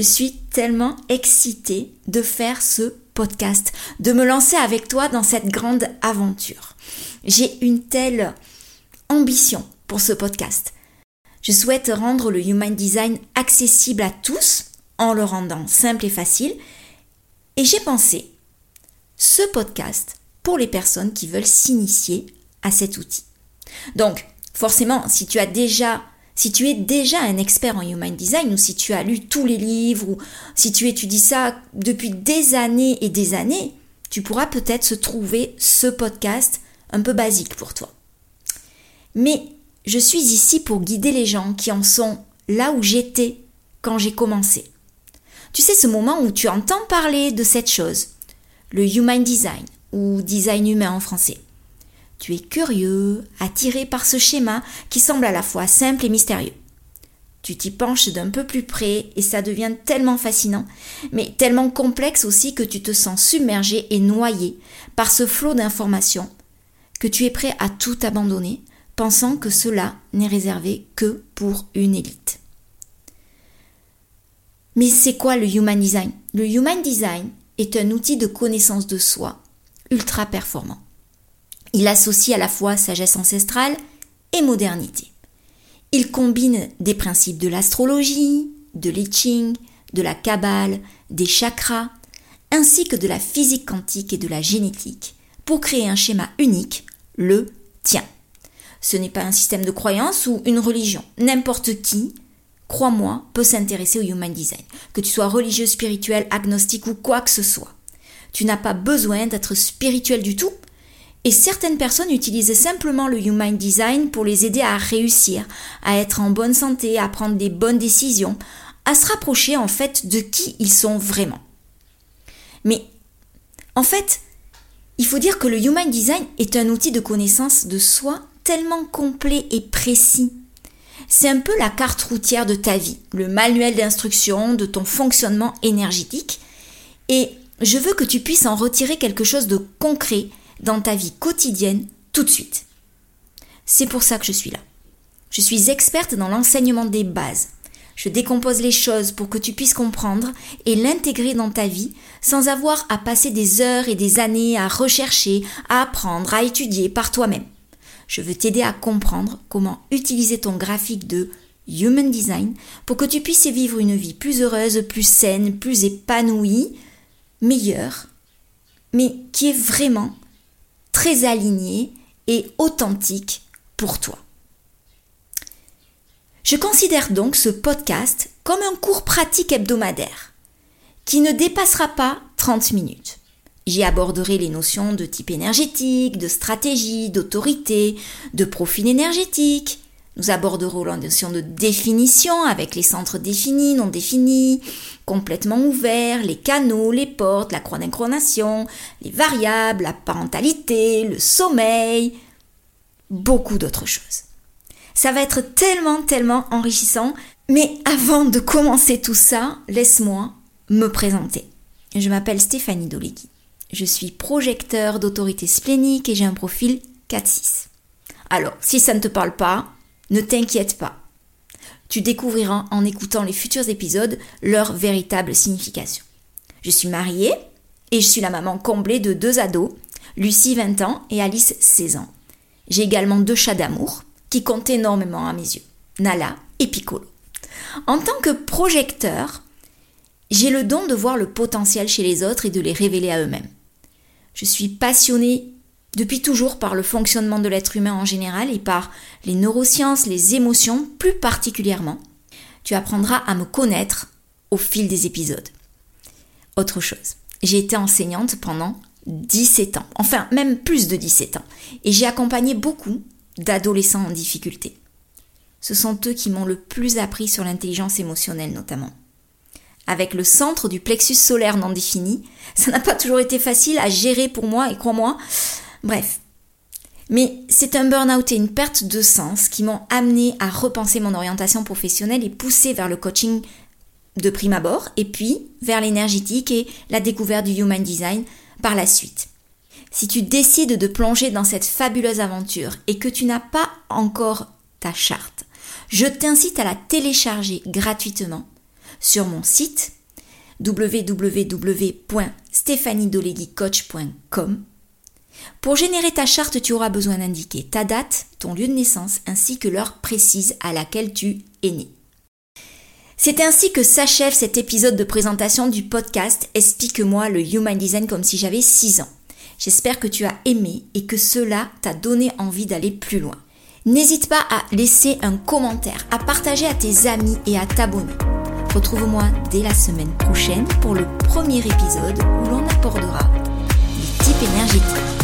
Je suis tellement excitée de faire ce podcast, de me lancer avec toi dans cette grande aventure. J'ai une telle ambition pour ce podcast. Je souhaite rendre le Human Design accessible à tous en le rendant simple et facile. Et j'ai pensé ce podcast pour les personnes qui veulent s'initier à cet outil. Donc, forcément, si tu as déjà si tu es déjà un expert en Human Design ou si tu as lu tous les livres ou si tu étudies ça depuis des années et des années, tu pourras peut-être se trouver ce podcast un peu basique pour toi. Mais je suis ici pour guider les gens qui en sont là où j'étais quand j'ai commencé. Tu sais ce moment où tu entends parler de cette chose, le Human Design ou design humain en français. Tu es curieux, attiré par ce schéma qui semble à la fois simple et mystérieux. Tu t'y penches d'un peu plus près et ça devient tellement fascinant, mais tellement complexe aussi que tu te sens submergé et noyé par ce flot d'informations que tu es prêt à tout abandonner, pensant que cela n'est réservé que pour une élite. Mais c'est quoi le Human Design? Le Human Design est un outil de connaissance de soi ultra performant. Il associe à la fois sagesse ancestrale et modernité. Il combine des principes de l'astrologie, de l'I de la Kabbale, des chakras, ainsi que de la physique quantique et de la génétique, pour créer un schéma unique, le tien. Ce n'est pas un système de croyance ou une religion. N'importe qui, crois-moi, peut s'intéresser au Human Design, que tu sois religieux, spirituel, agnostique ou quoi que ce soit. Tu n'as pas besoin d'être spirituel du tout et certaines personnes utilisent simplement le Human Design pour les aider à réussir, à être en bonne santé, à prendre des bonnes décisions, à se rapprocher en fait de qui ils sont vraiment. Mais en fait, il faut dire que le Human Design est un outil de connaissance de soi tellement complet et précis. C'est un peu la carte routière de ta vie, le manuel d'instruction de ton fonctionnement énergétique. Et je veux que tu puisses en retirer quelque chose de concret dans ta vie quotidienne tout de suite. C'est pour ça que je suis là. Je suis experte dans l'enseignement des bases. Je décompose les choses pour que tu puisses comprendre et l'intégrer dans ta vie sans avoir à passer des heures et des années à rechercher, à apprendre, à étudier par toi-même. Je veux t'aider à comprendre comment utiliser ton graphique de Human Design pour que tu puisses vivre une vie plus heureuse, plus saine, plus épanouie, meilleure, mais qui est vraiment très aligné et authentique pour toi. Je considère donc ce podcast comme un cours pratique hebdomadaire qui ne dépassera pas 30 minutes. J'y aborderai les notions de type énergétique, de stratégie, d'autorité, de profil énergétique, nous aborderons la notion de définition avec les centres définis, non définis, complètement ouverts, les canaux, les portes, la croix d'incronation, les variables, la parentalité, le sommeil, beaucoup d'autres choses. Ça va être tellement, tellement enrichissant. Mais avant de commencer tout ça, laisse-moi me présenter. Je m'appelle Stéphanie Doligui. Je suis projecteur d'autorité splénique et j'ai un profil 4-6. Alors, si ça ne te parle pas, ne t'inquiète pas. Tu découvriras en écoutant les futurs épisodes leur véritable signification. Je suis mariée et je suis la maman comblée de deux ados, Lucie 20 ans et Alice 16 ans. J'ai également deux chats d'amour qui comptent énormément à mes yeux, Nala et Piccolo. En tant que projecteur, j'ai le don de voir le potentiel chez les autres et de les révéler à eux-mêmes. Je suis passionnée depuis toujours par le fonctionnement de l'être humain en général et par les neurosciences, les émotions plus particulièrement. Tu apprendras à me connaître au fil des épisodes. Autre chose, j'ai été enseignante pendant 17 ans, enfin même plus de 17 ans, et j'ai accompagné beaucoup d'adolescents en difficulté. Ce sont eux qui m'ont le plus appris sur l'intelligence émotionnelle notamment. Avec le centre du plexus solaire non défini, ça n'a pas toujours été facile à gérer pour moi et crois-moi. Bref. Mais c'est un burn-out et une perte de sens qui m'ont amené à repenser mon orientation professionnelle et pousser vers le coaching de prime abord et puis vers l'énergétique et la découverte du human design par la suite. Si tu décides de plonger dans cette fabuleuse aventure et que tu n'as pas encore ta charte, je t'incite à la télécharger gratuitement sur mon site www.stéphaniedoleguicoach.com. Pour générer ta charte, tu auras besoin d'indiquer ta date, ton lieu de naissance ainsi que l'heure précise à laquelle tu es né. C'est ainsi que s'achève cet épisode de présentation du podcast Explique-moi le Human Design comme si j'avais 6 ans. J'espère que tu as aimé et que cela t'a donné envie d'aller plus loin. N'hésite pas à laisser un commentaire, à partager à tes amis et à t'abonner. Retrouve-moi dès la semaine prochaine pour le premier épisode où l'on abordera les types énergétiques.